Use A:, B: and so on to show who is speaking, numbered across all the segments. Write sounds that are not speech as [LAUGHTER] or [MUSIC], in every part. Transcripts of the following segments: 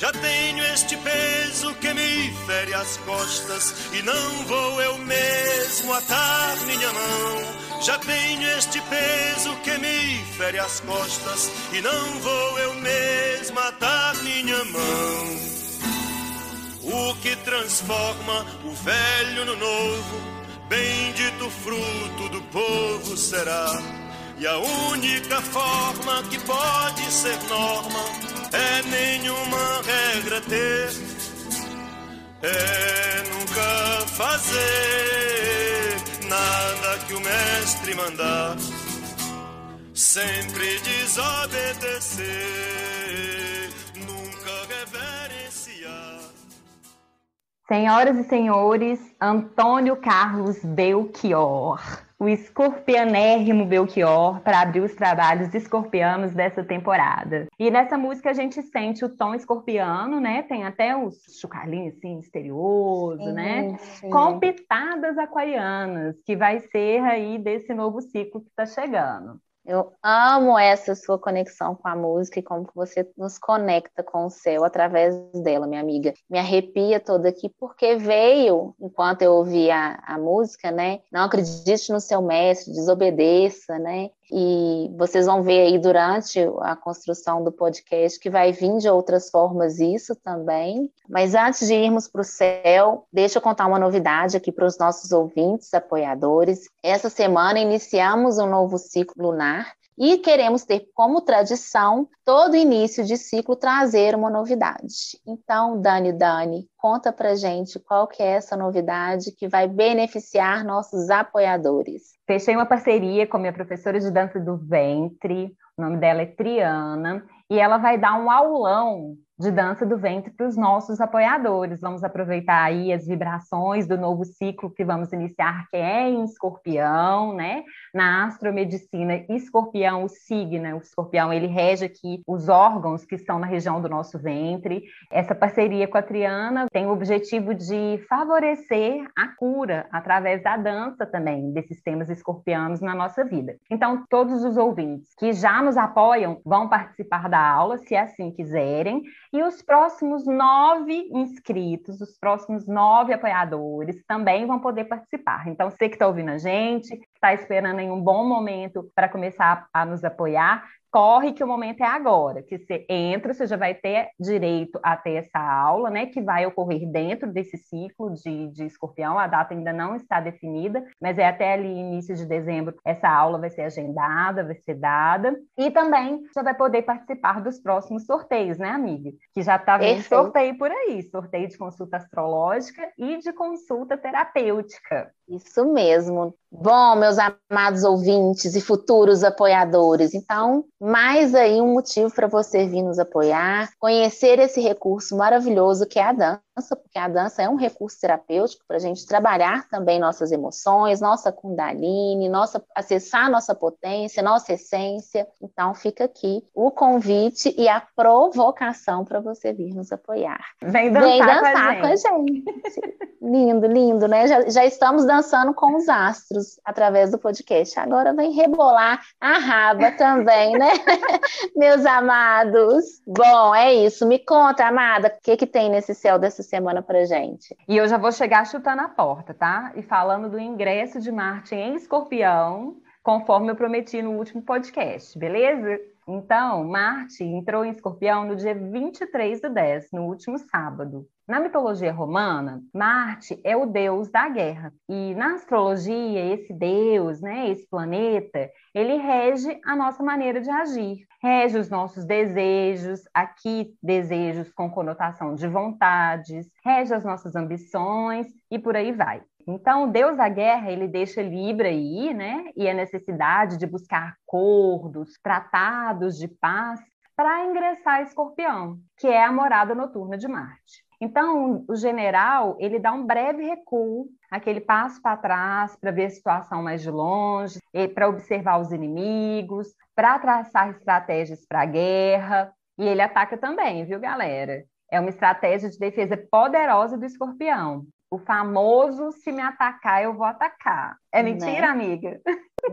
A: Já tenho este peso que me fere as costas e não vou eu mesmo atar minha mão. Já tenho este peso que me fere as costas e não vou eu mesmo atar minha mão. O que transforma o velho no novo, bendito fruto do povo será. E a única forma que pode ser norma é nenhuma regra ter, é nunca fazer nada que o mestre mandar, sempre desobedecer, nunca reverenciar.
B: Senhoras e senhores, Antônio Carlos Belchior o escorpianérrimo Belchior para abrir os trabalhos escorpianos dessa temporada. E nessa música a gente sente o tom escorpiano, né? Tem até os chucalinhos assim, misterioso, sim, né? Sim. Com pitadas aquarianas, que vai ser aí desse novo ciclo que está chegando.
C: Eu amo essa sua conexão com a música e como você nos conecta com o céu através dela, minha amiga. Me arrepia toda aqui porque veio, enquanto eu ouvia a, música, né? Não acredite no seu mestre, desobedeça, né? E vocês vão ver aí durante a construção do podcast que vai vir de outras formas isso também. Mas antes de irmos para o céu, deixa eu contar uma novidade aqui para os nossos ouvintes, apoiadores. Essa semana iniciamos um novo ciclo lunar e queremos ter como tradição todo início de ciclo trazer uma novidade. Então, Dani, Dani, conta pra gente qual que é essa novidade que vai beneficiar nossos apoiadores.
B: Fechei uma parceria com minha professora de dança do ventre, o nome dela é Triana, e ela vai dar um aulão de dança do ventre para os nossos apoiadores. Vamos aproveitar aí as vibrações do novo ciclo que vamos iniciar, que é em escorpião, né? Na astromedicina, escorpião, o signo, o escorpião, ele rege aqui os órgãos que estão na região do nosso ventre. Essa parceria com a Triana tem o objetivo de favorecer a cura através da dança também, desses temas escorpianos na nossa vida. Então, todos os ouvintes que já nos apoiam vão participar da aula, se assim quiserem, e os próximos nove inscritos, os próximos nove apoiadores também vão poder participar. Então, você que está ouvindo a gente, está esperando em um bom momento para começar a nos apoiar, corre que o momento é agora, que você entra, você já vai ter direito a ter essa aula, né, que vai ocorrer dentro desse ciclo de, de escorpião, a data ainda não está definida, mas é até ali início de dezembro, essa aula vai ser agendada, vai ser dada, e também já vai poder participar dos próximos sorteios, né, amiga? Que já está vindo sorteio por aí, sorteio de consulta astrológica e de consulta terapêutica.
C: Isso mesmo. Bom, meus amados ouvintes e futuros apoiadores, então, mais aí um motivo para você vir nos apoiar, conhecer esse recurso maravilhoso que é a dança dança, porque a dança é um recurso terapêutico para a gente trabalhar também nossas emoções, nossa kundalini, nossa, acessar nossa potência, nossa essência. Então fica aqui o convite e a provocação para você vir nos apoiar.
B: Vem dançar, Vem dançar
C: com a gente. Com a gente. lindo, lindo, né? Já, já estamos dançando com os astros através do podcast. Agora vem rebolar a raba também, né? [LAUGHS] Meus amados. Bom, é isso. Me conta, amada, o que, que tem nesse céu dessa semana para gente.
B: E eu já vou chegar chutando a porta, tá? E falando do ingresso de Marte em Escorpião, conforme eu prometi no último podcast, beleza? Então, Marte entrou em Escorpião no dia 23 do 10, no último sábado. Na mitologia romana, Marte é o deus da guerra. E na astrologia, esse deus, né, esse planeta, ele rege a nossa maneira de agir, rege os nossos desejos, aqui desejos com conotação de vontades, rege as nossas ambições e por aí vai. Então, Deus da guerra, ele deixa Libra aí, né? E a necessidade de buscar acordos, tratados de paz para ingressar Escorpião, que é a morada noturna de Marte. Então, o general, ele dá um breve recuo, aquele passo para trás para ver a situação mais de longe, para observar os inimigos, para traçar estratégias para a guerra, e ele ataca também, viu, galera? É uma estratégia de defesa poderosa do escorpião. O famoso se me atacar, eu vou atacar. É né? mentira, né? amiga?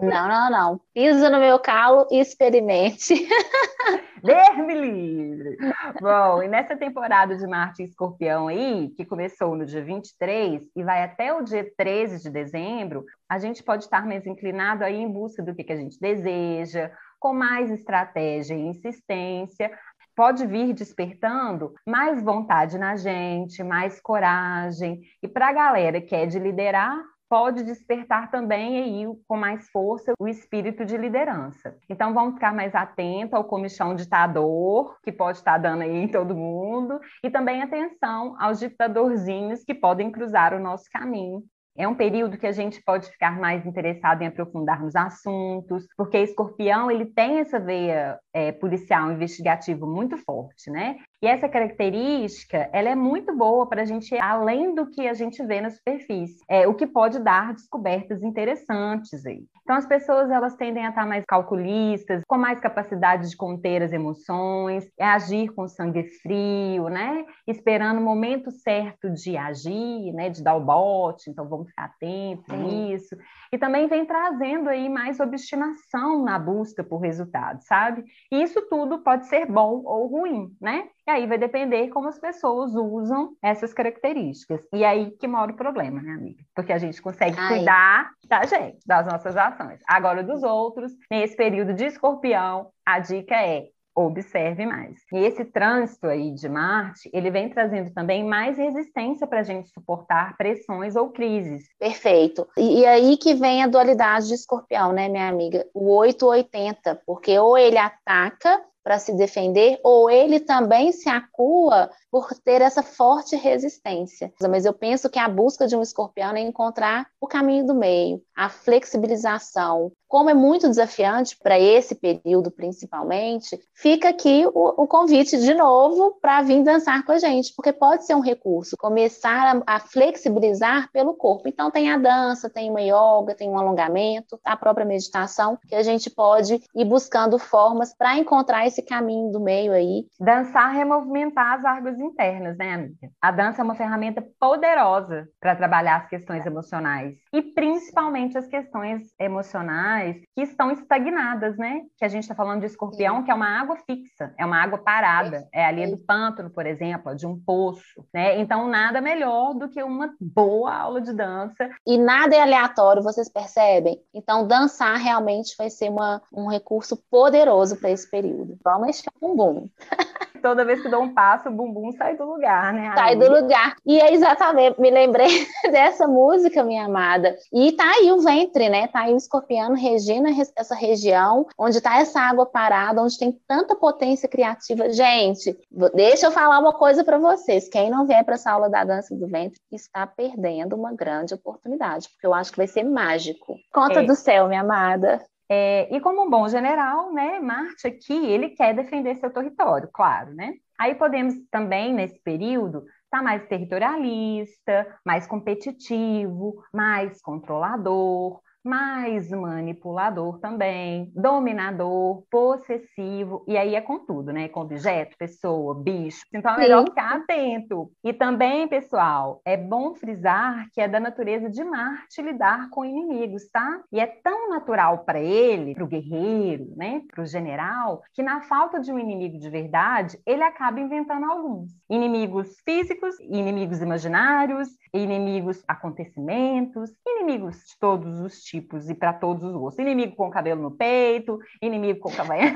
C: Não, não, não. Pisa no meu calo e experimente. [LAUGHS]
B: Deus me livre! Bom, e nessa temporada de Marte e Escorpião aí, que começou no dia 23 e vai até o dia 13 de dezembro, a gente pode estar mais inclinado aí em busca do que, que a gente deseja, com mais estratégia e insistência, pode vir despertando mais vontade na gente, mais coragem. E para a galera que é de liderar, pode despertar também aí com mais força o espírito de liderança. Então vamos ficar mais atento ao comichão ditador que pode estar dando aí em todo mundo e também atenção aos ditadorzinhos que podem cruzar o nosso caminho é um período que a gente pode ficar mais interessado em aprofundar nos assuntos, porque escorpião ele tem essa veia é, policial investigativo muito forte, né? E essa característica, ela é muito boa para a gente ir além do que a gente vê na superfície, é, o que pode dar descobertas interessantes aí. Então, as pessoas, elas tendem a estar mais calculistas, com mais capacidade de conter as emoções, é agir com sangue frio, né? Esperando o momento certo de agir, né? De dar o bote, então vamos ficar atentos nisso. E também vem trazendo aí mais obstinação na busca por resultados, sabe? E isso tudo pode ser bom ou ruim, né? E aí vai depender como as pessoas usam essas características. E aí que mora o problema, né, amiga? Porque a gente consegue Ai. cuidar da gente, das nossas ações. Agora, dos outros, nesse período de escorpião, a dica é observe mais. E esse trânsito aí de Marte, ele vem trazendo também mais resistência para a gente suportar pressões ou crises.
C: Perfeito. E, e, aí que vem a dualidade de escorpião, né, minha amiga? O 880, porque ou ele ataca para se defender, ou ele também se acua por ter essa forte resistência. Mas eu penso que a busca de um escorpião é encontrar o caminho do meio, a flexibilização, como é muito desafiante para esse período principalmente, fica aqui o, o convite de novo para vir dançar com a gente, porque pode ser um recurso, começar a, a, flexibilizar pelo corpo. Então tem a dança, tem uma yoga, tem um alongamento, a própria meditação, que a gente pode ir buscando formas para encontrar esse caminho do meio aí.
B: Dançar é movimentar as árvores internas, né, amiga? A dança é uma ferramenta poderosa para trabalhar as questões emocionais e principalmente as questões emocionais que estão estagnadas, né? Que a gente está falando de escorpião, que é uma água fixa, é uma água parada, é ali do pântano, por exemplo, de um poço, né? Então nada melhor do que uma boa aula de dança.
C: E nada é aleatório, vocês percebem? Então dançar realmente vai ser uma, um recurso poderoso para esse período. Vamos mexer o bumbum. [LAUGHS]
B: Toda vez que dou um passo, o bumbum sai do lugar, né?
C: Sai do lugar. E é exatamente, me lembrei [LAUGHS] dessa música, minha amada. E tá aí o ventre, né? Tá aí o escorpião regendo essa região, onde tá essa água parada, onde tem tanta potência criativa. Gente, deixa eu falar uma coisa para vocês. Quem não vier para essa aula da dança do ventre está perdendo uma grande oportunidade, porque eu acho que vai ser mágico. Conta é. do céu, minha amada.
B: É, e como um bom general, né, Marte aqui, ele quer defender seu território, claro, né? Aí podemos também, nesse período, estar tá mais territorialista, mais competitivo, mais controlador, mais manipulador também, dominador, possessivo, e aí é com tudo, né? Com objeto, pessoa, bicho. Então é melhor ficar atento. E também, pessoal, é bom frisar que é da natureza de Marte lidar com inimigos, tá? E é tão natural para ele, para o guerreiro, né? Para o general, que na falta de um inimigo de verdade, ele acaba inventando alguns. Inimigos físicos, inimigos imaginários, inimigos acontecimentos, inimigos de todos os tipos e para todos os gostos. Inimigo com cabelo no peito, inimigo com cavanha,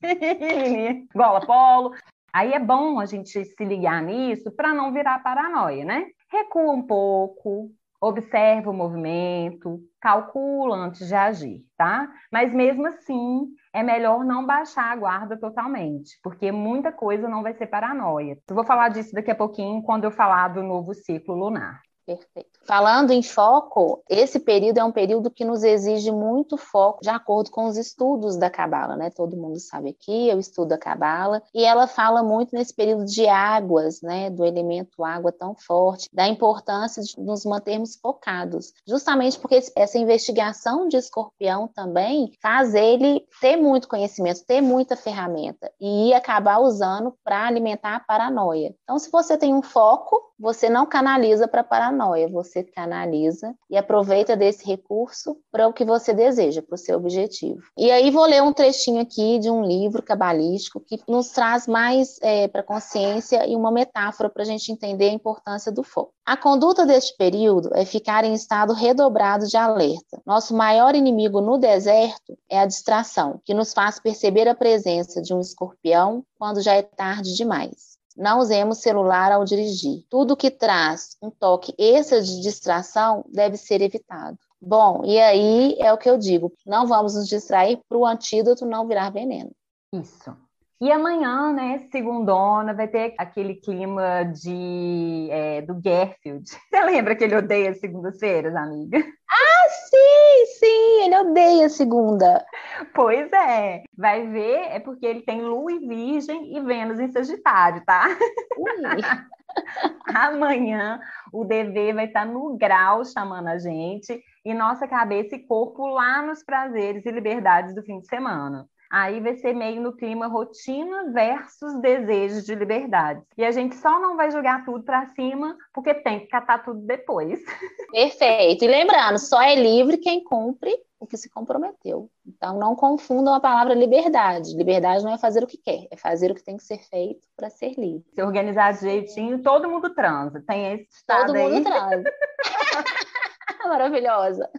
B: [LAUGHS] gola polo. Aí é bom a gente se ligar nisso para não virar paranoia, né? Recua um pouco, observa o movimento, calcula antes de agir, tá? Mas mesmo assim, é melhor não baixar a guarda totalmente, porque muita coisa não vai ser paranoia. Eu vou falar disso daqui a pouquinho quando eu falar do novo ciclo lunar.
C: Perfeito. Falando em foco, esse período é um período que nos exige muito foco, de acordo com os estudos da Cabala, né? Todo mundo sabe aqui, eu estudo a Cabala, e ela fala muito nesse período de águas, né? Do elemento água tão forte, da importância de nos mantermos focados, justamente porque essa investigação de escorpião também faz ele ter muito conhecimento, ter muita ferramenta e acabar usando para alimentar a paranoia. Então, se você tem um foco, você não canaliza para paranoia, você canaliza e aproveita desse recurso para o que você deseja, para o seu objetivo. E aí vou ler um trechinho aqui de um livro cabalístico que nos traz mais é, para consciência e uma metáfora para a gente entender a importância do foco. A conduta deste período é ficar em estado redobrado de alerta. Nosso maior inimigo no deserto é a distração, que nos faz perceber a presença de um escorpião quando já é tarde demais. Não usemos celular ao dirigir. Tudo que traz um toque extra de distração deve ser evitado. Bom, e aí é o que eu digo: não vamos nos distrair para o antídoto não virar veneno.
B: Isso. E amanhã, né, segundona, vai ter aquele clima de é, do Garfield. [LAUGHS] Você lembra que ele odeia segundas-feiras, amiga?
C: Ah, sim, sim, ele odeia segunda.
B: Pois é, vai ver, é porque ele tem Lua em Virgem e Vênus em Sagitário, tá? [LAUGHS] Amanhã o DV vai estar no grau chamando a gente e nossa cabeça e corpo lá nos prazeres e liberdades do fim de semana. Aí vai ser meio no clima rotina versus desejos de liberdade. E a gente só não vai jogar tudo para cima porque tem que catar tudo depois. [LAUGHS]
C: Perfeito. E lembrando, só é livre quem cumpre o que se comprometeu. Então não confundam a palavra liberdade. Liberdade não é fazer o que quer, é fazer o que tem que ser feito para ser livre.
B: Se organizar direitinho, todo mundo transa. Tem esse estado
C: Todo
B: aí.
C: mundo transa. [LAUGHS] [LAUGHS] Maravilhosa.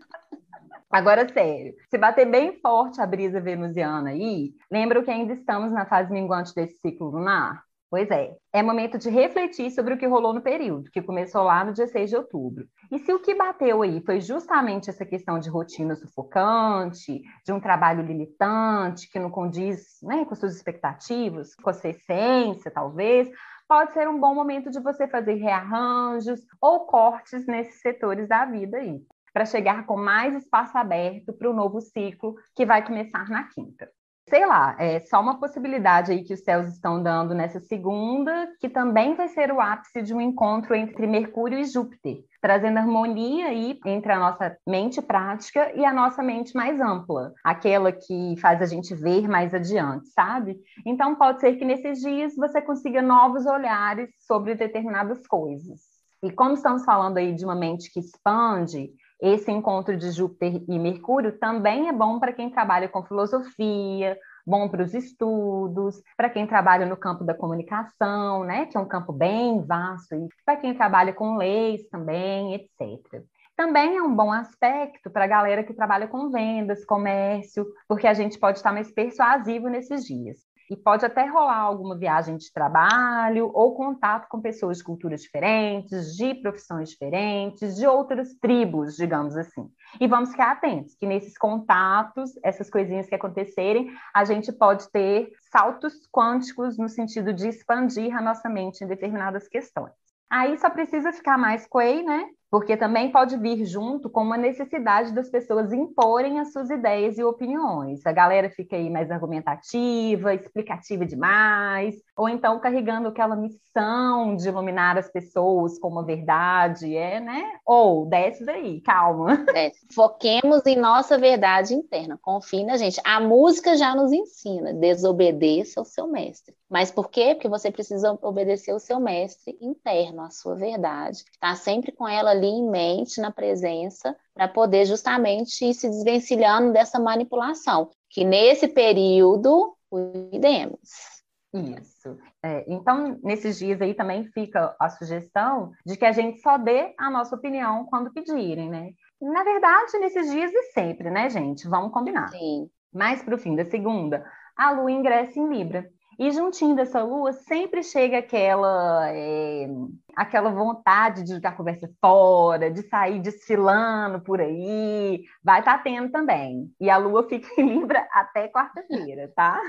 B: Agora, sério, se bater bem forte a brisa venusiana aí, lembra que ainda estamos na fase minguante desse ciclo lunar? Pois é, é momento de refletir sobre o que rolou no período, que começou lá no dia 6 de outubro. E se o que bateu aí foi justamente essa questão de rotina sufocante, de um trabalho limitante, que não condiz né, com suas expectativas, com a sua essência, talvez, pode ser um bom momento de você fazer rearranjos ou cortes nesses setores da vida aí. Para chegar com mais espaço aberto para o novo ciclo que vai começar na quinta sei lá, é só uma possibilidade aí que os céus estão dando nessa segunda, que também vai ser o ápice de um encontro entre Mercúrio e Júpiter, trazendo harmonia aí entre a nossa mente prática e a nossa mente mais ampla, aquela que faz a gente ver mais adiante, sabe? Então pode ser que nesses dias você consiga novos olhares sobre determinadas coisas. E como estamos falando aí de uma mente que expande, esse encontro de Júpiter e Mercúrio também é bom para quem trabalha com filosofia, bom para os estudos, para quem trabalha no campo da comunicação, né, que é um campo bem vasto, e para quem trabalha com leis também, etc. Também é um bom aspecto para a galera que trabalha com vendas, comércio, porque a gente pode estar mais persuasivo nesses dias e pode até rolar alguma viagem de trabalho ou contato com pessoas de culturas diferentes, de profissões diferentes, de outras tribos, digamos assim. E vamos ficar atentos que nesses contatos, essas coisinhas que acontecerem, a gente pode ter saltos quânticos no sentido de expandir a nossa mente em determinadas questões. Aí só precisa ficar mais quei, né? Porque também pode vir junto com uma necessidade das pessoas imporem as suas ideias e opiniões. A galera fica aí mais argumentativa, explicativa demais, ou então carregando aquela missão de iluminar as pessoas com uma verdade, é, né? Ou desce daí, calma. [LAUGHS]
C: É, foquemos em nossa verdade interna, confie na gente. A música já nos ensina, desobedeça ao seu mestre. Mas por quê? Porque você precisa obedecer ao seu mestre interno, a sua verdade. Tá sempre com ela ali em mente, na presença, para poder justamente ir se desvencilhando dessa manipulação. Que nesse período, cuidemos.
B: Isso. É, então, nesses dias aí também fica a sugestão de que a gente só dê a nossa opinião quando pedirem, né? Na verdade, nesses dias e sempre, né, gente? Vamos combinar.
C: Sim.
B: Mais para o fim da segunda, a lua ingressa em Libra. E juntinho dessa lua sempre chega aquela é, aquela vontade de jogar conversa fora, de sair desfilando por aí. Vai estar tá tendo também. E a lua fica em Libra até quarta-feira, tá?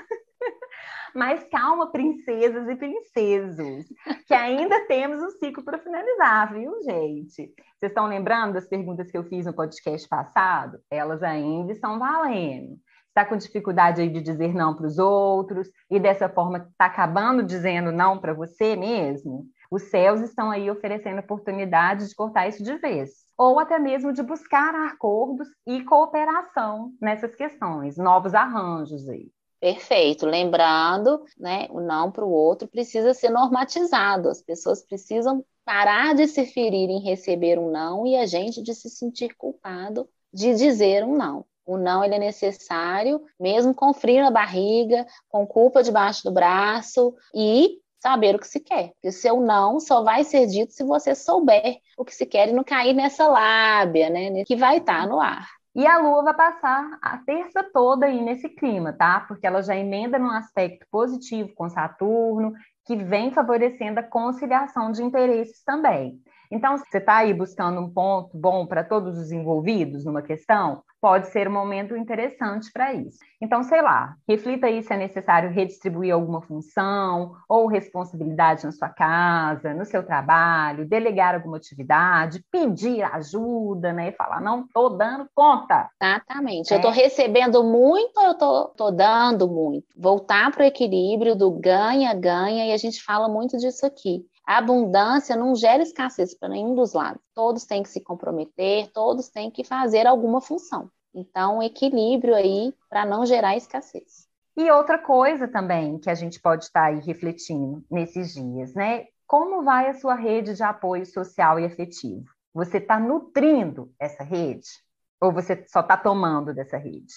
B: [LAUGHS] Mas calma, princesas e princesos, que ainda temos um ciclo para finalizar, viu, gente? Vocês estão lembrando das perguntas que eu fiz no podcast passado? Elas ainda estão valendo está com dificuldade de dizer não para os outros e dessa forma está acabando dizendo não para você mesmo, os céus estão aí oferecendo oportunidade de cortar isso de vez, ou até mesmo de buscar acordos e cooperação nessas questões, novos arranjos aí.
C: Perfeito. Lembrando, né, o não para o outro precisa ser normatizado. As pessoas precisam parar de se ferir em receber um não e a gente de se sentir culpado de dizer um não. O não ele é necessário, mesmo com frio na barriga, com culpa debaixo do braço e saber o que se quer. Porque o seu não só vai ser dito se você souber o que se quer e não cair nessa lábia, né? Que vai estar tá no ar.
B: E a Lua vai passar a terça toda aí nesse clima, tá? Porque ela já emenda num aspecto positivo com Saturno, que vem favorecendo a conciliação de interesses também. Então, você está aí buscando um ponto bom para todos os envolvidos numa questão, pode ser um momento interessante para isso. Então, sei lá, reflita aí se é necessário redistribuir alguma função ou responsabilidade na sua casa, no seu trabalho, delegar alguma atividade, pedir ajuda, né? E falar, não estou dando conta.
C: Exatamente. É. Eu estou recebendo muito, eu estou dando muito. Voltar para o equilíbrio do ganha-ganha, e a gente fala muito disso aqui. A abundância não gera escassez para nenhum dos lados. Todos têm que se comprometer, todos têm que fazer alguma função. Então, equilíbrio aí para não gerar escassez.
B: E outra coisa também que a gente pode estar aí refletindo nesses dias, né? Como vai a sua rede de apoio social e afetivo? Você está nutrindo essa rede? Ou você só está tomando dessa rede?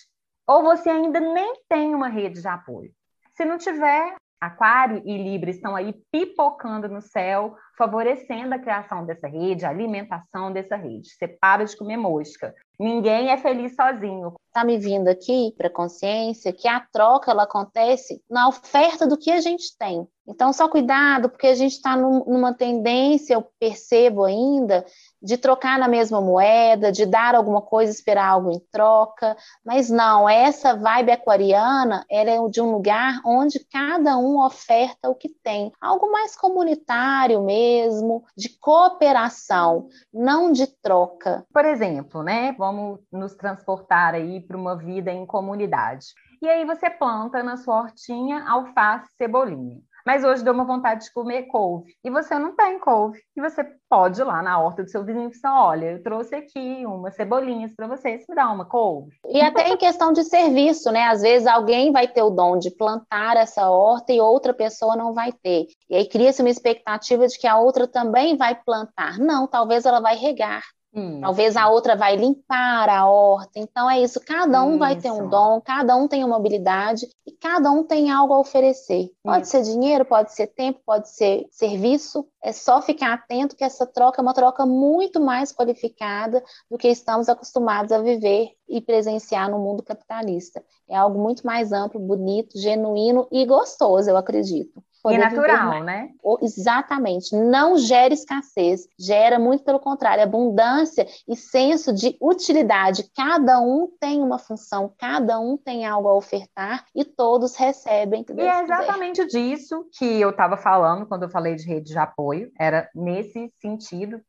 B: Ou você ainda nem tem uma rede de apoio? Se não tiver, Aquário e Libra estão aí pipocando no céu, favorecendo a criação dessa rede, a alimentação dessa rede. Você para de comer mosca. Ninguém é feliz sozinho.
C: Está me vindo aqui para consciência que a troca ela acontece na oferta do que a gente tem. Então, só cuidado, porque a gente está num, numa tendência, eu percebo ainda, de trocar na mesma moeda, de dar alguma coisa, esperar algo em troca, mas não, essa vibe aquariana, ela é de um lugar onde cada um oferta o que tem, algo mais comunitário mesmo, de cooperação, não de troca.
B: Por exemplo, né, vamos nos transportar aí para uma vida em comunidade. E aí você planta na sua hortinha alface, cebolinha mas hoje deu uma vontade de comer couve. E você não tem couve. E você pode ir lá na horta do seu vizinho e falar: olha, eu trouxe aqui umas cebolinhas para você, você me dá uma couve.
C: E até em questão de serviço, né? Às vezes alguém vai ter o dom de plantar essa horta e outra pessoa não vai ter. E aí cria-se uma expectativa de que a outra também vai plantar. Não, talvez ela vai regar. Hum. Talvez a outra vai limpar a horta. Então é isso, cada um isso. vai ter um dom, cada um tem uma habilidade e cada um tem algo a oferecer. Pode isso. ser dinheiro, pode ser tempo, pode ser serviço. É só ficar atento que essa troca é uma troca muito mais qualificada do que estamos acostumados a viver e presenciar no mundo capitalista. É algo muito mais amplo, bonito, genuíno e gostoso, eu acredito.
B: E natural, né?
C: Exatamente. Não gera escassez, gera muito pelo contrário, abundância e senso de utilidade. Cada um tem uma função, cada um tem algo a ofertar e todos recebem.
B: E é exatamente quiser. disso que eu estava falando quando eu falei de rede de apoio, era nesse sentido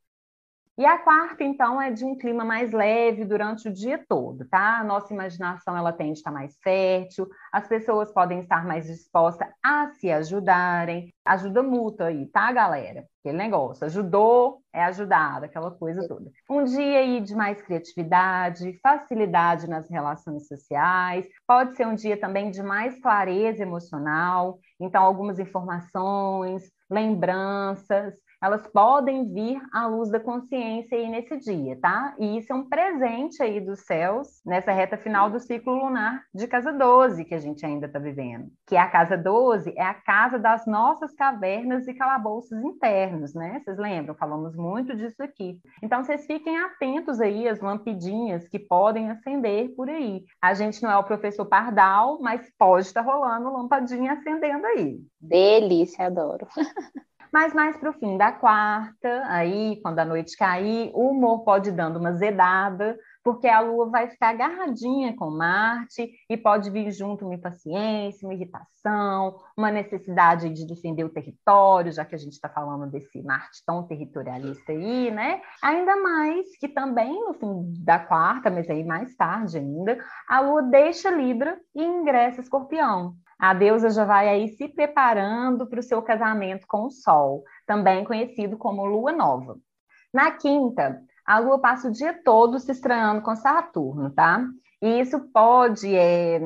B: e a quarta, então, é de um clima mais leve durante o dia todo, tá? A nossa imaginação ela tende a estar mais fértil, as pessoas podem estar mais dispostas a se ajudarem. Ajuda mútua aí, tá, galera? Aquele negócio, ajudou, é ajudado, aquela coisa toda. Um dia aí de mais criatividade, facilidade nas relações sociais, pode ser um dia também de mais clareza emocional, então algumas informações, lembranças, elas podem vir à luz da consciência aí nesse dia, tá? E isso é um presente aí dos céus nessa reta final do ciclo lunar de casa 12 que a gente ainda está vivendo. Que a casa 12 é a casa das nossas cavernas e calabouços internos, né? Vocês lembram? Falamos muito disso aqui. Então vocês fiquem atentos aí às lampidinhas que podem acender por aí. A gente não é o professor Pardal, mas pode estar tá rolando lampadinha acendendo aí.
C: Delícia, adoro. [LAUGHS]
B: Mas mais para o fim da quarta, aí, quando a noite cair, o humor pode ir dando uma zedada, porque a Lua vai ficar agarradinha com Marte e pode vir junto uma impaciência, uma irritação, uma necessidade de defender o território, já que a gente está falando desse Marte tão territorialista aí, né? Ainda mais que também no fim da quarta, mas aí mais tarde ainda, a Lua deixa Libra e ingressa Escorpião. A deusa já vai aí se preparando para o seu casamento com o Sol, também conhecido como Lua Nova. Na quinta, a Lua passa o dia todo se estranhando com Saturno, tá? E isso pode, é,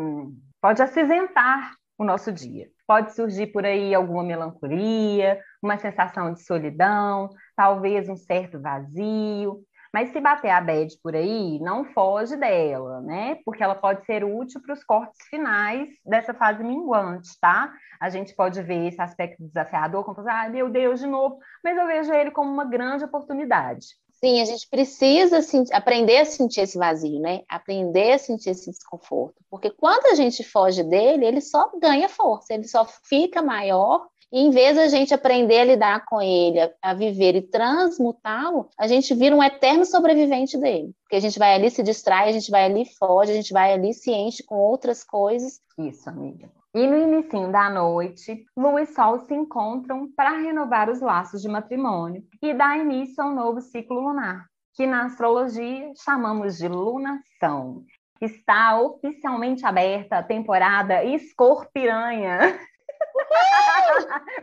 B: pode acinzentar o nosso dia. Pode surgir por aí alguma melancolia, uma sensação de solidão, talvez um certo vazio, mas se bater a bad por aí, não foge dela, né? Porque ela pode ser útil para os cortes finais dessa fase minguante, tá? A gente pode ver esse aspecto desafiador, como ah, meu Deus, de novo, mas eu vejo ele como uma grande oportunidade.
C: Sim, a gente precisa sentir, aprender a sentir esse vazio, né? Aprender a sentir esse desconforto. Porque quando a gente foge dele, ele só ganha força, ele só fica maior e em vez da gente aprender a lidar com ele, a, viver e transmutá-lo, a gente vira um eterno sobrevivente dele. Porque a gente vai ali se distrai, a gente vai ali foge, a gente vai ali se enche com outras coisas.
B: Isso, amiga. E no início da noite, Lua e Sol se encontram para renovar os laços de matrimônio e dar início a um novo ciclo lunar, que na astrologia chamamos de lunação. Está oficialmente aberta a temporada Escorpiranha.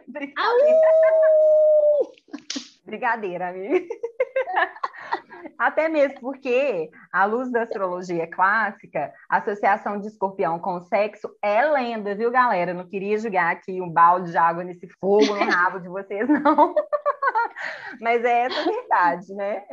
B: Brincadeira. Brigadeira, amiga. Até mesmo porque, à luz da astrologia clássica, a associação de escorpião com o sexo é lenda, viu, galera? Não queria jogar aqui um balde de água nesse fogo no rabo de vocês, não. Mas é essa a verdade, né?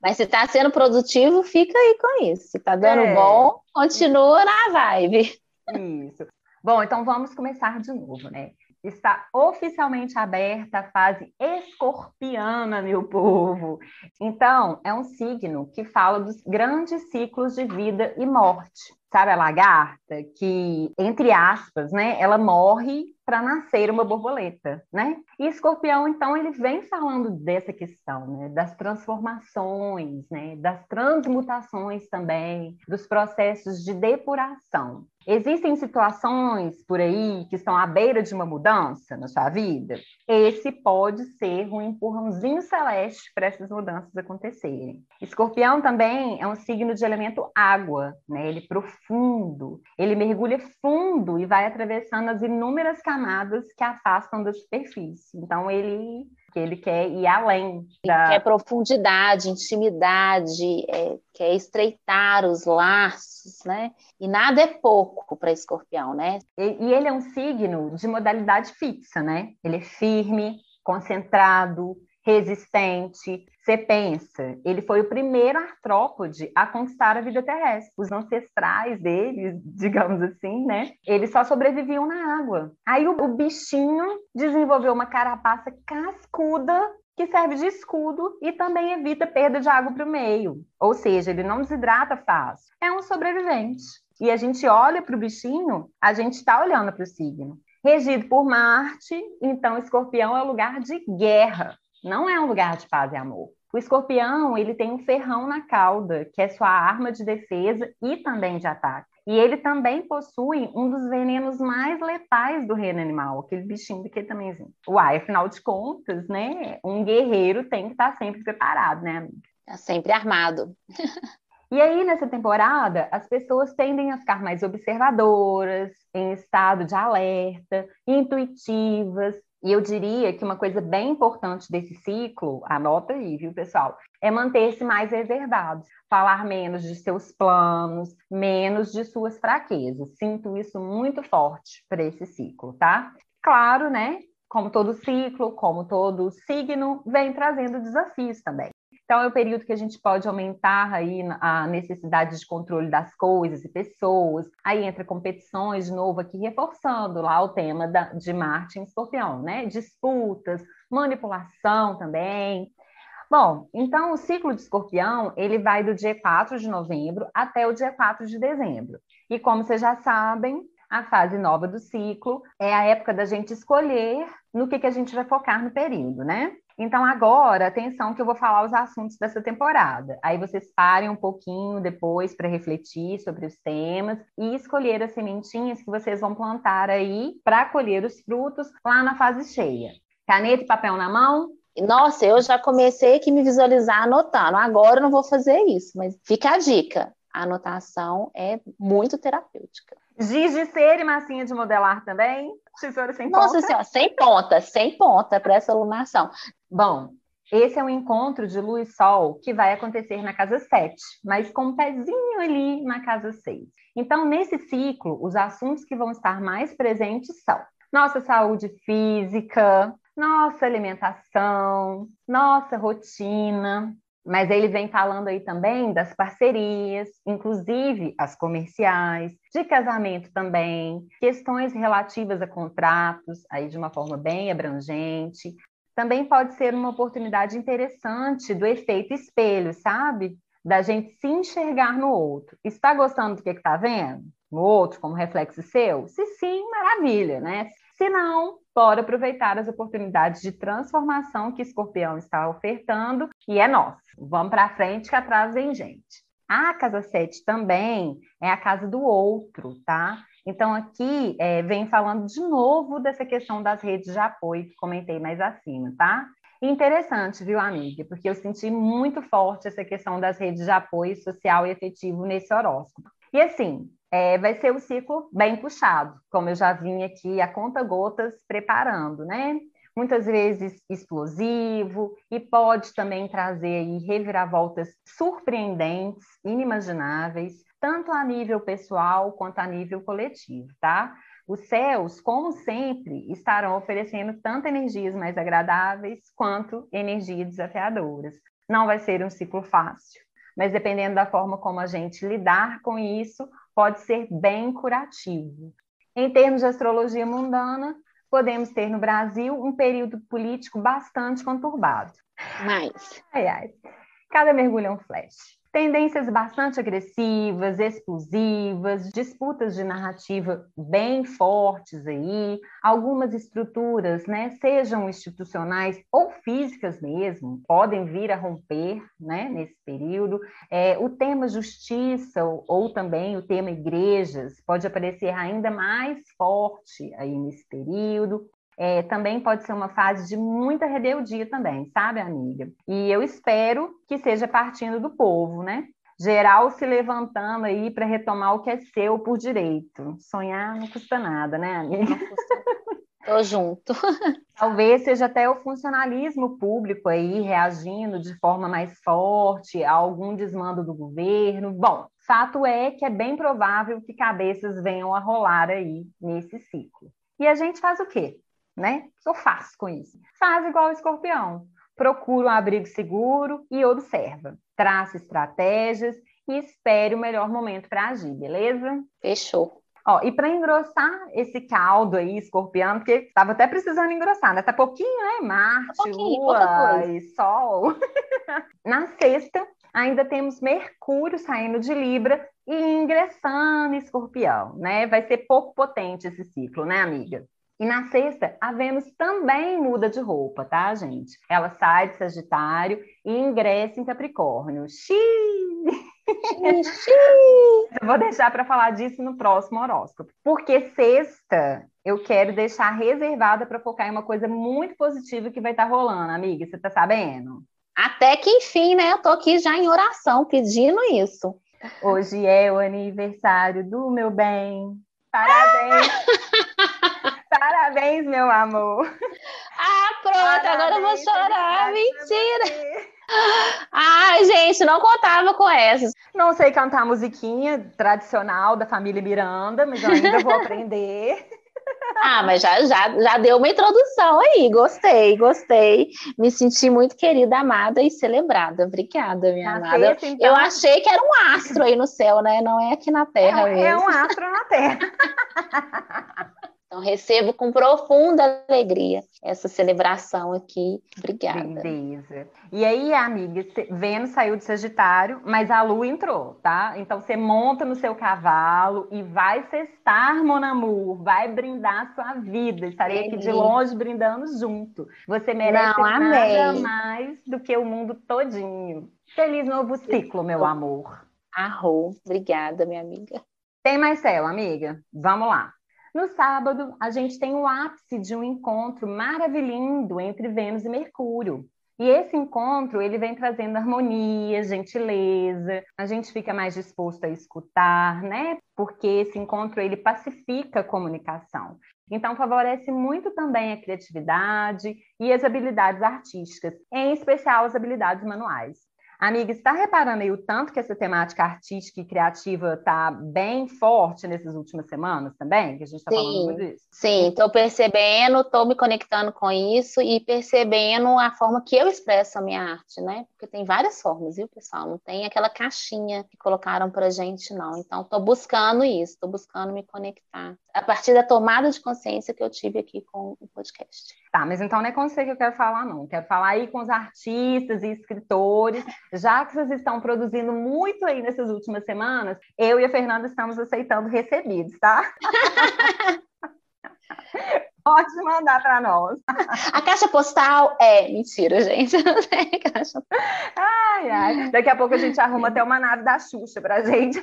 C: Mas se tá sendo produtivo, fica aí com isso. Se tá dando é. bom, continua na vibe.
B: Isso. Bom, então vamos começar de novo, né? Está oficialmente aberta a fase escorpiana, meu povo. Então, é um signo que fala dos grandes ciclos de vida e morte. Sabe a lagarta que, entre aspas, né, ela morre para nascer uma borboleta, né? E escorpião, então, ele vem falando dessa questão, né? Das transformações, né? Das transmutações também, dos processos de depuração. Existem situações por aí que estão à beira de uma mudança na sua vida? Esse pode ser um empurrãozinho celeste para essas mudanças acontecerem. Escorpião também é um signo de elemento água, né? Ele é profundo, ele mergulha fundo e vai atravessando as inúmeras camadas que afastam da superfície. Então ele que ele quer ir além
C: da... Quer profundidade, intimidade, é, quer estreitar os laços, né? E nada é pouco para escorpião, né?
B: E, e ele é um signo de modalidade fixa, né? Ele é firme, concentrado, resistente. Você pensa, ele foi o primeiro artrópode a conquistar a vida terrestre. Os ancestrais dele, [LAUGHS] digamos assim, né? Eles só sobreviviam na água. Aí o, o bichinho desenvolveu uma carapaça cascuda que serve de escudo e também evita perda de água para o meio. Ou seja, ele não desidrata fácil. É um sobrevivente. E a gente olha para o bichinho, a gente está olhando para o signo. Regido por Marte, então escorpião é o lugar de guerra não é um lugar de paz e amor. O escorpião, ele tem um ferrão na cauda, que é sua arma de defesa e também de ataque. E ele também possui um dos venenos mais letais do reino animal, aquele bichinho daquele tamanhozinho. Uai, afinal de contas, né? Um guerreiro tem que estar sempre preparado, né, amiga?
C: Tá sempre armado.
B: E aí, nessa temporada, as pessoas tendem a ficar mais observadoras, em estado de alerta, intuitivas, e eu diria que uma coisa bem importante desse ciclo, anota aí, viu, pessoal, é manter-se mais reservado, falar menos de seus planos, menos de suas fraquezas. Sinto isso muito forte para esse ciclo, tá? Claro, né? Como todo ciclo, como todo signo, vem trazendo desafios também. Então, é o período que a gente pode aumentar aí a necessidade de controle das coisas e pessoas. Aí entra competições, de novo, aqui reforçando lá o tema da, de Marte em Escorpião, né? Disputas, manipulação também. Bom, então o ciclo de escorpião, ele vai do dia 4 de novembro até o dia 4 de dezembro. E como vocês já sabem, a fase nova do ciclo é a época da gente escolher no que, que a gente vai focar no período, né? Então, agora, atenção que eu vou falar os assuntos dessa temporada. Aí vocês parem um pouquinho depois para refletir sobre os temas e escolher as sementinhas que vocês vão plantar aí para colher os frutos lá na fase cheia. Caneta e papel na mão?
C: Nossa, eu já comecei aqui me visualizar anotando. Agora eu não vou fazer isso, mas fica a dica. A anotação é muito terapêutica.
B: Giz de cera e massinha de modelar também? Tesoura sem
C: Nossa
B: ponta?
C: Nossa senhora, sem ponta, sem ponta para essa alunação.
B: Bom, esse é um encontro de lua e sol que vai acontecer na casa 7, mas com um pezinho ali na casa 6. Então, nesse ciclo, os assuntos que vão estar mais presentes são nossa saúde física, nossa alimentação, nossa rotina, mas ele vem falando aí também das parcerias, inclusive as comerciais, de casamento também, questões relativas a contratos, aí de uma forma bem abrangente. Também pode ser uma oportunidade interessante do efeito espelho, sabe? Da gente se enxergar no outro. Está gostando do que está vendo? No outro, como reflexo seu? Se sim, maravilha, né? Se não, bora aproveitar as oportunidades de transformação que Escorpião está ofertando e é nosso. Vamos para frente que atrás vem gente. A casa 7 também é a casa do outro, tá? Então, aqui é, vem falando de novo dessa questão das redes de apoio que comentei mais acima, tá? Interessante, viu, amiga? Porque eu senti muito forte essa questão das redes de apoio social e efetivo nesse horóscopo. E assim, é, vai ser o ciclo bem puxado, como eu já vim aqui a conta gotas preparando, né? Muitas vezes explosivo e pode também trazer aí reviravoltas surpreendentes, inimagináveis, tanto a nível pessoal quanto a nível coletivo, tá? Os céus, como sempre, estarão oferecendo tanto energias mais agradáveis quanto energias desafiadoras. Não vai ser um ciclo fácil, mas dependendo da forma como a gente lidar com isso, pode ser bem curativo. Em termos de astrologia mundana, podemos ter no Brasil um período político bastante conturbado.
C: Mais.
B: Ai, ai. Cada mergulho é um flash. Tendências bastante agressivas, explosivas, disputas de narrativa bem fortes aí, algumas estruturas, né, sejam institucionais ou físicas mesmo, podem vir a romper, né, nesse período. É, o tema justiça ou, ou também o tema igrejas pode aparecer ainda mais forte aí nesse período. É, também pode ser uma fase de muita rebeldia também, sabe, amiga? E eu espero que seja partindo do povo, né? Geral se levantando aí para retomar o que é seu por direito. Sonhar não custa nada, né, amiga? Não custa.
C: Tô junto. [LAUGHS]
B: Talvez seja até o funcionalismo público aí reagindo de forma mais forte a algum desmando do governo. Bom, fato é que é bem provável que cabeças venham a rolar aí nesse ciclo. E a gente faz o quê? Né? O que eu faço com isso? Faz igual o escorpião. Procura um abrigo seguro e observa. Traça estratégias e espere o melhor momento para agir, beleza?
C: Fechou.
B: Ó, e para engrossar esse caldo aí, escorpião, porque estava até precisando engrossar, né? Tá pouquinho, né? Marte, Lua e Sol. [LAUGHS] Na sexta, ainda temos Mercúrio saindo de Libra e ingressando em escorpião, né? Vai ser pouco potente esse ciclo, né, amiga? E na sexta, a Vênus também muda de roupa, tá, gente? Ela sai de Sagitário e ingressa em Capricórnio. Xiii! eu vou deixar para falar disso no próximo horóscopo. Porque sexta eu quero deixar reservada para focar em uma coisa muito positiva que vai estar tá rolando, amiga. Você tá sabendo?
C: Até que enfim, né? Eu tô aqui já em oração pedindo isso.
B: Hoje é o aniversário do meu bem. Parabéns! [LAUGHS] Parabéns, meu amor!
C: Ah, pronto, Parabéns, agora eu vou chorar. Mentira! Ai, gente, não contava com essas.
B: Não sei cantar musiquinha tradicional da família Miranda, mas eu ainda vou [LAUGHS] aprender.
C: Ah, mas já, já, já deu uma introdução aí. Gostei, gostei. Me senti muito querida, amada e celebrada. Obrigada, minha na amada. Sexta, então... Eu achei que era um astro aí no céu, né? Não é aqui na Terra
B: é,
C: mesmo.
B: É um astro na Terra. [LAUGHS]
C: Então, recebo com profunda alegria essa celebração aqui. Obrigada.
B: Beleza. E aí, amiga, Vênus saiu de Sagitário, mas a Lua entrou, tá? Então, você monta no seu cavalo e vai cestar, mon amour, vai brindar sua vida. Estarei aqui de longe brindando junto. Você merece Não, nada mais do que o mundo todinho. Feliz novo ciclo, meu amor.
C: Arro. Obrigada, minha amiga.
B: Tem mais céu, amiga? Vamos lá. No sábado, a gente tem o ápice de um encontro maravilhoso entre Vênus e Mercúrio. E esse encontro, ele vem trazendo harmonia, gentileza, a gente fica mais disposto a escutar, né? Porque esse encontro, ele pacifica a comunicação. Então, favorece muito também a criatividade e as habilidades artísticas, em especial as habilidades manuais. Amiga, está reparando aí o tanto que essa temática artística e criativa está bem forte nessas últimas semanas também? Que a gente está falando muito disso.
C: Sim, estou percebendo, estou me conectando com isso e percebendo a forma que eu expresso a minha arte, né? Porque tem várias formas, viu, pessoal? Não tem aquela caixinha que colocaram para gente, não. Então, estou buscando isso, estou buscando me conectar. A partir da tomada de consciência que eu tive aqui com o podcast.
B: Tá, mas então não é com você que eu quero falar, não. Quero falar aí com os artistas e escritores já que vocês estão produzindo muito aí nessas últimas semanas, eu e a Fernanda estamos aceitando recebidos, tá? [LAUGHS] Pode mandar para nós.
C: A caixa postal é. Mentira, gente. [LAUGHS] Não tem caixa
B: Ai, ai. Daqui a pouco a gente arruma até uma nave da Xuxa pra gente.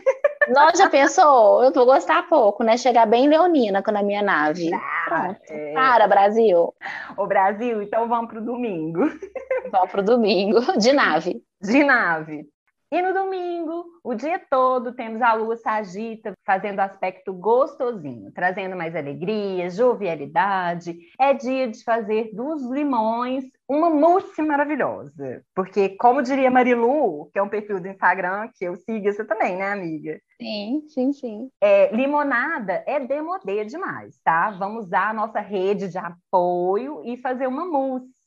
C: Nós já pensou? Eu vou gostar pouco, né? Chegar bem leonina na minha nave. Ah, é... Para, Brasil.
B: O Brasil, então vamos pro domingo.
C: Vamos pro domingo, de nave.
B: De nave. E no domingo, o dia todo, temos a lua sagita fazendo aspecto gostosinho, trazendo mais alegria, jovialidade. É dia de fazer dos limões uma mousse maravilhosa. Porque, como diria Marilu, que é um perfil do Instagram que eu sigo, você também, né, amiga?
C: Sim, sim, sim.
B: É, limonada é demodê demais, tá? Vamos usar a nossa rede de apoio e fazer uma mousse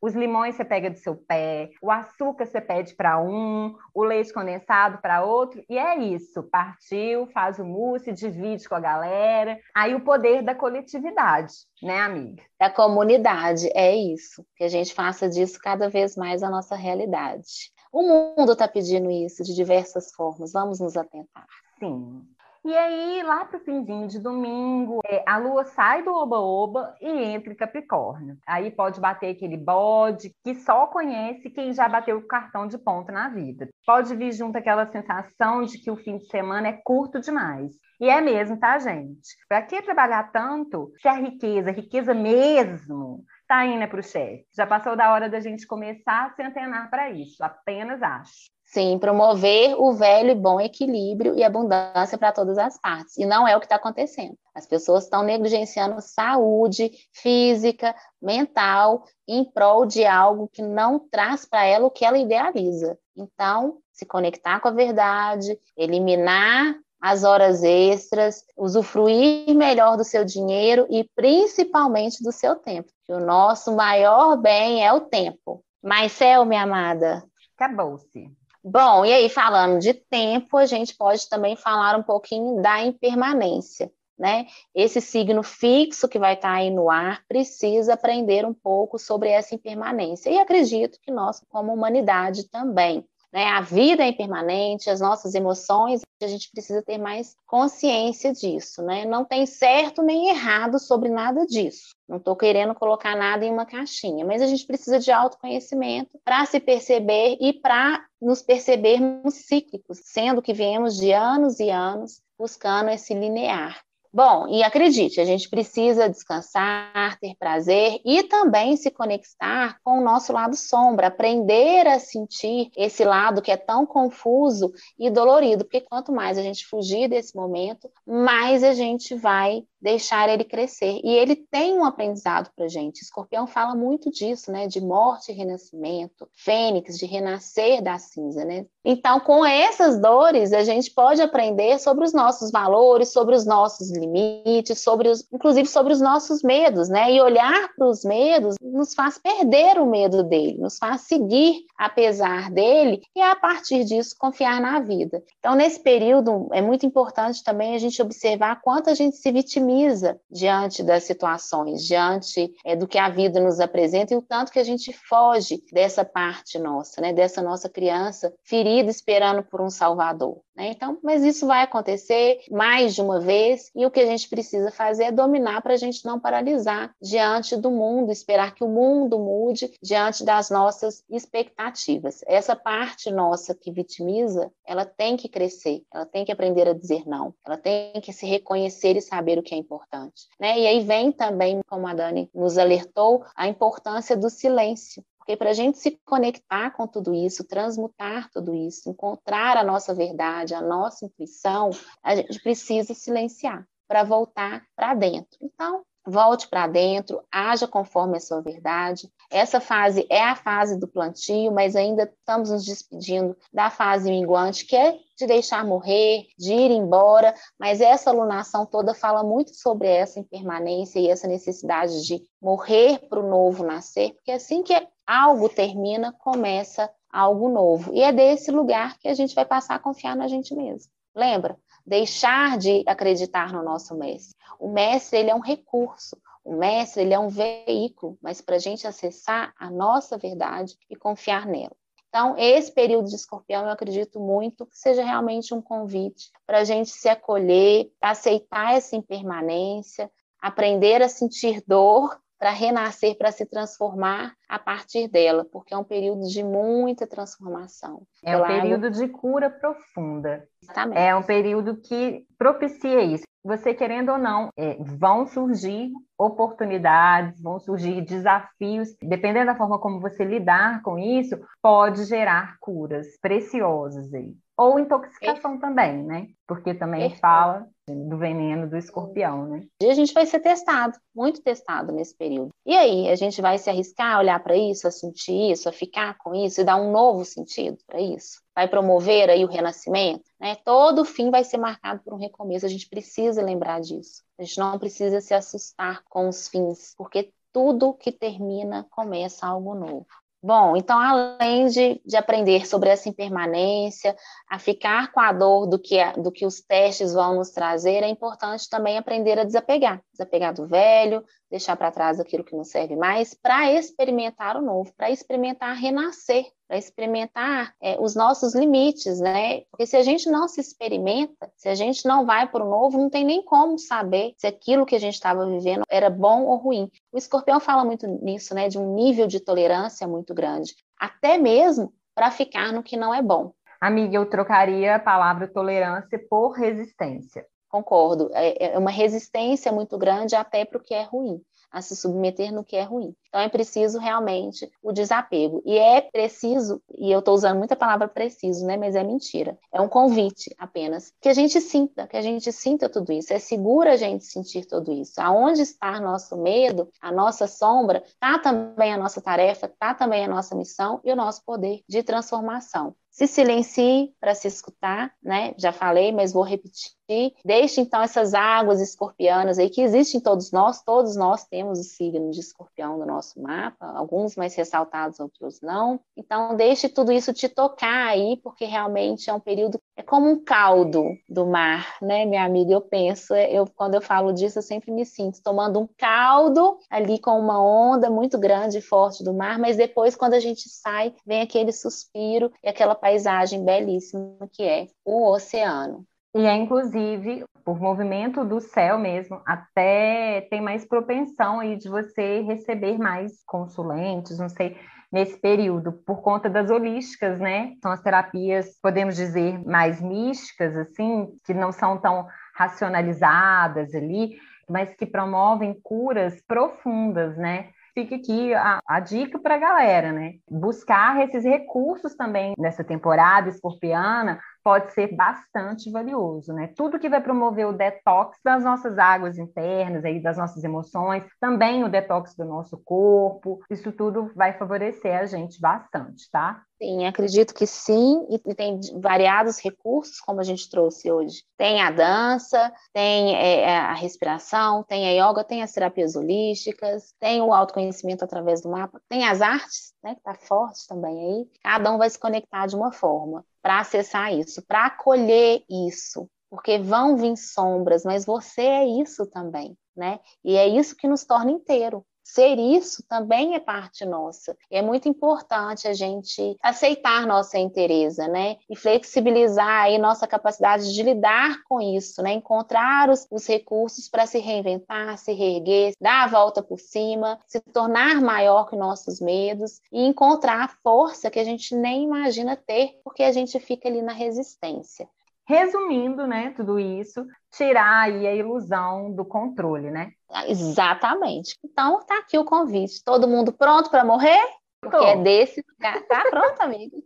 B: os limões você pega do seu pé, o açúcar você pede para um, o leite condensado para outro, e é isso. Partiu, faz o mousse, divide com a galera. Aí o poder da coletividade, né, amiga?
C: Da comunidade, é isso. Que a gente faça disso cada vez mais a nossa realidade. O mundo está pedindo isso de diversas formas, vamos nos atentar.
B: Sim. E aí, lá para o finzinho de domingo, é, a lua sai do oba-oba e entra em Capricórnio. Aí pode bater aquele bode que só conhece quem já bateu o cartão de ponta na vida. Pode vir junto aquela sensação de que o fim de semana é curto demais. E é mesmo, tá, gente? Para que trabalhar tanto se a riqueza, riqueza mesmo, tá indo para o chefe? Já passou da hora da gente começar a se antenar para isso, apenas acho.
C: Sim, promover o velho e bom equilíbrio e abundância para todas as partes. E não é o que está acontecendo. As pessoas estão negligenciando saúde física, mental, em prol de algo que não traz para ela o que ela idealiza. Então, se conectar com a verdade, eliminar as horas extras, usufruir melhor do seu dinheiro e principalmente do seu tempo. Que o nosso maior bem é o tempo. Marcel, minha amada.
B: Acabou-se.
C: Bom, e aí, falando de tempo, a gente pode também falar um pouquinho da impermanência. Né? Esse signo fixo que vai estar aí no ar precisa aprender um pouco sobre essa impermanência. E acredito que nós, como humanidade, também. Né? A vida é impermanente, as nossas emoções, a gente precisa ter mais consciência disso. Né? Não tem certo nem errado sobre nada disso. Não estou querendo colocar nada em uma caixinha, mas a gente precisa de autoconhecimento para se perceber e para nos percebermos cíclicos, sendo que viemos de anos e anos buscando esse linear. Bom, e acredite, a gente precisa descansar, ter prazer e também se conectar com o nosso lado sombra, aprender a sentir esse lado que é tão confuso e dolorido, porque quanto mais a gente fugir desse momento, mais a gente vai deixar ele crescer. E ele tem um aprendizado para gente. Escorpião fala muito disso, né? De morte e renascimento, fênix, de renascer da cinza, né? Então, com essas dores, a gente pode aprender sobre os nossos valores, sobre os nossos limites, sobre os, inclusive sobre os nossos medos, né? E olhar para os medos nos faz perder o medo dele, nos faz seguir apesar dele e a partir disso confiar na vida. Então, nesse período é muito importante também a gente observar quanto a gente se vitimiza diante das situações, diante é, do que a vida nos apresenta e o tanto que a gente foge dessa parte nossa, né? Dessa nossa criança ferida esperando por um salvador. Né? Então, mas isso vai acontecer mais de uma vez e o que a gente precisa fazer é dominar para a gente não paralisar diante do mundo, esperar que o mundo mude diante das nossas expectativas. Essa parte nossa que vitimiza, ela tem que crescer, ela tem que aprender a dizer não, ela tem que se reconhecer e saber o que é importante. Né? E aí vem também, como a Dani nos alertou, a importância do silêncio. Porque para a gente se conectar com tudo isso, transmutar tudo isso, encontrar a nossa verdade, a nossa intuição, a gente precisa silenciar para voltar para dentro. Então, volte para dentro, haja conforme a sua verdade. Essa fase é a fase do plantio, mas ainda estamos nos despedindo da fase minguante, que é de deixar morrer, de ir embora, mas essa alunação toda fala muito sobre essa impermanência e essa necessidade de morrer para o novo nascer, porque assim que algo termina, começa algo novo. E é desse lugar que a gente vai passar a confiar na gente mesmo. Lembra? Deixar de acreditar no nosso mestre. O mestre ele é um recurso, o mestre ele é um veículo, mas para a gente acessar a nossa verdade e confiar nela. Então, esse período de escorpião, eu acredito muito que seja realmente um convite para a gente se acolher, aceitar essa impermanência, aprender a sentir dor para renascer, para se transformar a partir dela, porque é um período de muita transformação.
B: É um período de cura profunda.
C: Exatamente.
B: É um período que propicia isso. Você querendo ou não, é, vão surgir oportunidades, vão surgir desafios. Dependendo da forma como você lidar com isso, pode gerar curas preciosas aí. Ou intoxicação também, né? Porque também fala do veneno do escorpião, né?
C: E a gente vai ser testado, muito testado nesse período. E aí, a gente vai se arriscar a olhar para isso, a sentir isso, a ficar com isso e dar um novo sentido para isso? Vai promover aí o renascimento? Né? Todo fim vai ser marcado por um recomeço, a gente precisa lembrar disso. A gente não precisa se assustar com os fins, porque tudo que termina começa algo novo. Bom, então, além de, de aprender sobre essa impermanência, a ficar com a dor do que, do que os testes vão nos trazer, é importante também aprender a desapegar. Desapegar do velho, deixar para trás aquilo que não serve mais, para experimentar o novo, para experimentar renascer, para experimentar é, os nossos limites, né? Porque se a gente não se experimenta, se a gente não vai para o novo, não tem nem como saber se aquilo que a gente estava vivendo era bom ou ruim. O escorpião fala muito nisso, né? De um nível de tolerância muito grande, até mesmo para ficar no que não é bom.
B: Amiga, eu trocaria a palavra tolerância por resistência.
C: Concordo. É, é uma resistência muito grande até para o que é ruim a se submeter no que é ruim. Então é preciso realmente o desapego. E é preciso, e eu estou usando muita palavra preciso, né? Mas é mentira. É um convite apenas. Que a gente sinta, que a gente sinta tudo isso. É seguro a gente sentir tudo isso. Aonde está nosso medo, a nossa sombra, está também a nossa tarefa, está também a nossa missão e o nosso poder de transformação. Se silencie para se escutar, né? Já falei, mas vou repetir. Deixe então essas águas escorpianas aí que existem em todos nós, todos nós temos o signo de escorpião no nosso mapa, alguns mais ressaltados, outros não. Então, deixe tudo isso te tocar aí, porque realmente é um período, é como um caldo do mar, né, minha amiga? Eu penso, eu quando eu falo disso, eu sempre me sinto tomando um caldo ali com uma onda muito grande e forte do mar, mas depois, quando a gente sai, vem aquele suspiro e aquela paisagem belíssima que é o oceano.
B: E é inclusive por movimento do céu mesmo, até tem mais propensão aí de você receber mais consulentes, não sei, nesse período, por conta das holísticas, né? São as terapias, podemos dizer, mais místicas, assim, que não são tão racionalizadas ali, mas que promovem curas profundas, né? fica aqui a, a dica para a galera, né? Buscar esses recursos também nessa temporada escorpiana pode ser bastante valioso, né? Tudo que vai promover o detox das nossas águas internas, aí das nossas emoções, também o detox do nosso corpo, isso tudo vai favorecer a gente bastante, tá?
C: Sim, acredito que sim, e tem variados recursos, como a gente trouxe hoje. Tem a dança, tem é, é, a respiração, tem a yoga, tem as terapias holísticas, tem o autoconhecimento através do mapa, tem as artes, né, que está forte também aí. Cada um vai se conectar de uma forma para acessar isso, para acolher isso, porque vão vir sombras, mas você é isso também, né? E é isso que nos torna inteiro. Ser isso também é parte nossa. E é muito importante a gente aceitar nossa inteireza, né? E flexibilizar aí nossa capacidade de lidar com isso, né? Encontrar os, os recursos para se reinventar, se reerguer, dar a volta por cima, se tornar maior que nossos medos e encontrar a força que a gente nem imagina ter, porque a gente fica ali na resistência.
B: Resumindo, né, tudo isso, tirar aí a ilusão do controle, né?
C: Exatamente. Então, tá aqui o convite. Todo mundo pronto para morrer? Porque Tô. é desse lugar. Tá pronto, amigo.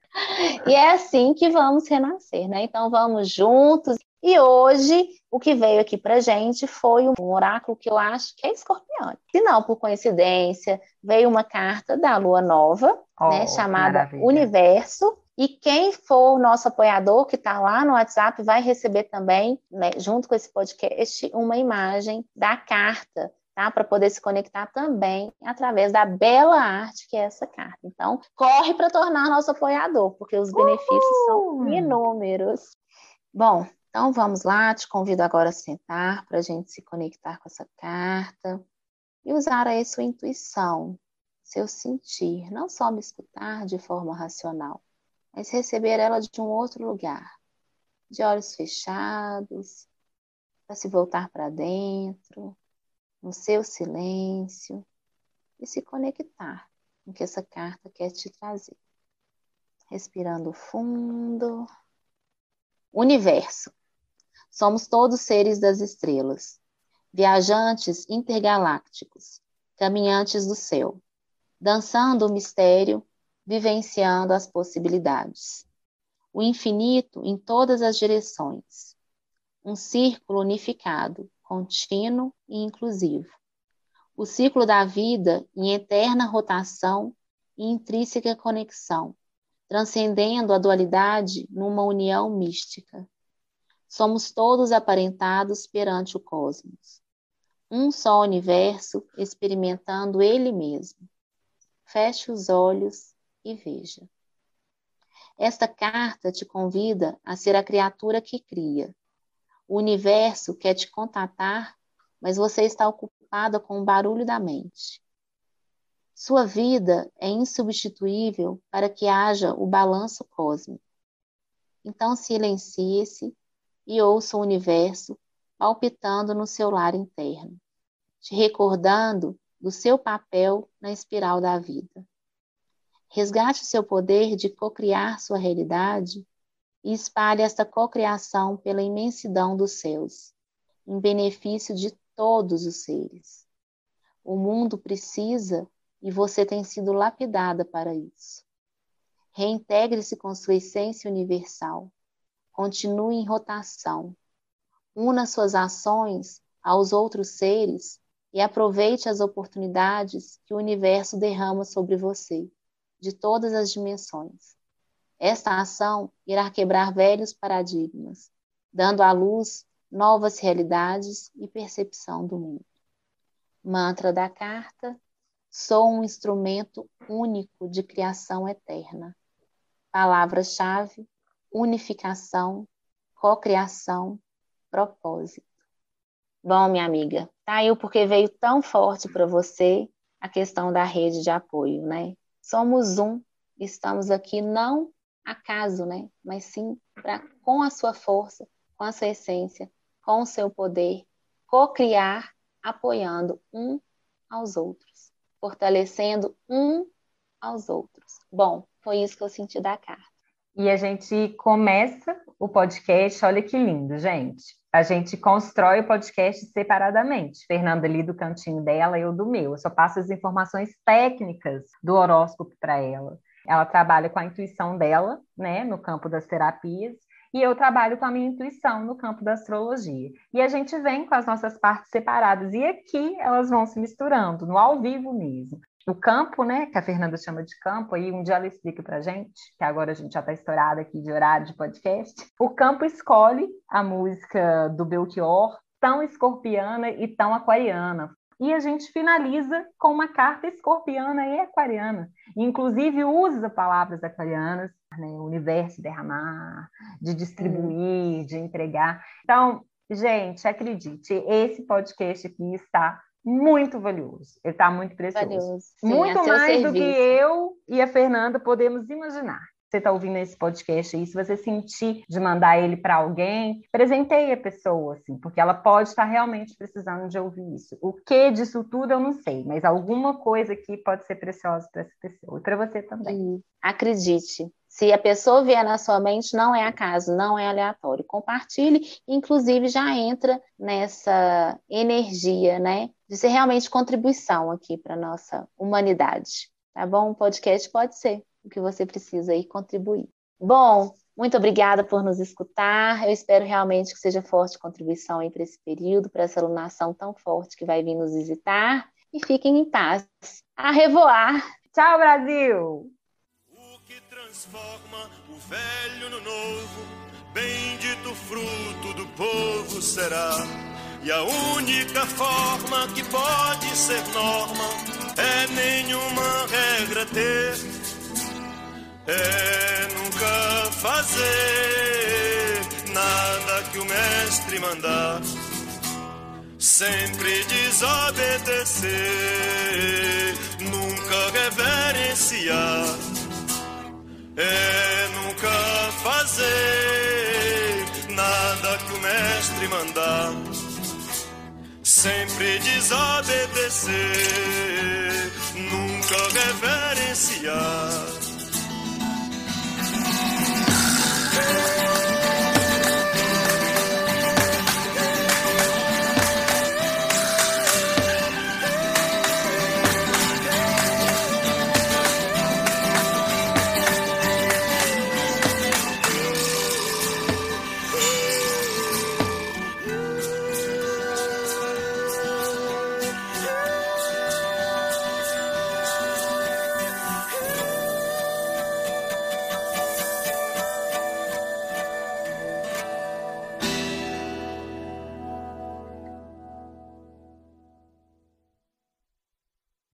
C: E é assim que vamos renascer, né? Então, vamos juntos. E hoje, o que veio aqui pra gente foi um oráculo que eu acho que é escorpião. Se não, por coincidência, veio uma carta da lua nova, oh, né, chamada maravilha. Universo, e quem for o nosso apoiador, que está lá no WhatsApp, vai receber também, né, junto com esse podcast, uma imagem da carta, tá? Para poder se conectar também através da bela arte que é essa carta. Então, corre para tornar nosso apoiador, porque os benefícios são inúmeros. Bom, então vamos lá, te convido agora a sentar para a gente se conectar com essa carta e usar aí sua intuição, seu sentir, não só me escutar de forma racional, mas receber ela de um outro lugar, de olhos fechados, para se voltar para dentro, no seu silêncio, e se conectar com o que essa carta quer te trazer. Respirando fundo. Universo. Somos todos seres das estrelas, viajantes intergalácticos, caminhantes do céu, dançando o mistério vivenciando as possibilidades. O infinito em todas as direções. Um círculo unificado, contínuo e inclusivo. O ciclo da vida em eterna rotação e intrínseca conexão, transcendendo a dualidade numa união mística. Somos todos aparentados perante o cosmos. Um só universo experimentando ele mesmo. Feche os olhos e veja. Esta carta te convida a ser a criatura que cria. O universo quer te contatar, mas você está preocupada com o barulho da mente. Sua vida é insubstituível para que haja o balanço cósmico. Então silencie-se e ouça o universo palpitando no seu lar interno, te recordando do seu papel na espiral da vida. Resgate o seu poder de cocriar sua realidade e espalhe esta cocriação pela imensidão dos céus, em benefício de todos os seres. O mundo precisa e você tem sido lapidada para isso. Reintegre-se com sua essência universal. Continue em rotação. Una suas ações aos outros seres e aproveite as oportunidades que o universo derrama sobre você, de todas as dimensões. Esta ação irá quebrar velhos paradigmas, dando à luz novas realidades e percepção do mundo. Mantra da carta: Sou um instrumento único de criação eterna. Palavra-chave: unificação, cocriação, propósito. Bom, minha amiga, tá aí o porquê veio tão forte para você a questão da rede de apoio, né? Somos um, estamos aqui não acaso, né? Mas sim para com a sua força, com a sua essência, com o seu poder, co-criar, apoiando um aos outros, fortalecendo um aos outros. Bom, foi isso que eu senti da carta.
B: E a gente começa o podcast, olha que lindo, gente a gente constrói o podcast separadamente. Fernanda ali do cantinho dela, eu do meu. Eu só passo as informações técnicas do horóscopo para ela. Ela trabalha com a intuição dela, né, no campo das terapias, e eu trabalho com a minha intuição no campo da astrologia. E a gente vem com as nossas partes separadas, e aqui elas vão se misturando, no ao vivo mesmo o campo, né, que a Fernanda chama de campo, aí um dia ela explica para gente, que agora a gente já está estourada aqui de horário de podcast. O campo escolhe a música do Belchior, tão escorpiana e tão aquariana. E a gente finaliza com uma carta escorpiana e aquariana. inclusive usa palavras aquarianas, né, universo derramar, de distribuir, de entregar. Então, gente, acredite, esse podcast aqui está muito valioso. Ele está muito precioso. Valioso. Sim, muito mais serviço. do que eu e a Fernanda podemos imaginar. Você está ouvindo esse podcast aí, se você sentir de mandar ele para alguém, presenteie a pessoa, assim, porque ela pode estar realmente precisando de ouvir isso. O que disso tudo eu não sei, mas alguma coisa aqui pode ser preciosa para essa pessoa e para você também. Sim.
C: Acredite, se a pessoa vier na sua mente, não é acaso, não é aleatório. Compartilhe, inclusive já entra nessa energia, né? De ser realmente contribuição aqui para a nossa humanidade. Tá bom? Um podcast pode ser o que você precisa aí contribuir. Bom, muito obrigada por nos escutar. Eu espero realmente que seja forte contribuição aí para esse período, para essa alunação tão forte que vai vir nos visitar. E fiquem em paz. A revoar!
B: Tchau, Brasil!
A: transforma o velho no novo, bendito fruto do povo será. E a única forma que pode ser norma é nenhuma regra ter, é nunca fazer nada que o mestre mandar. Sempre desobedecer, nunca reverenciar é nunca fazer nada que o mestre mandar, sempre desobedecer, nunca reverenciar.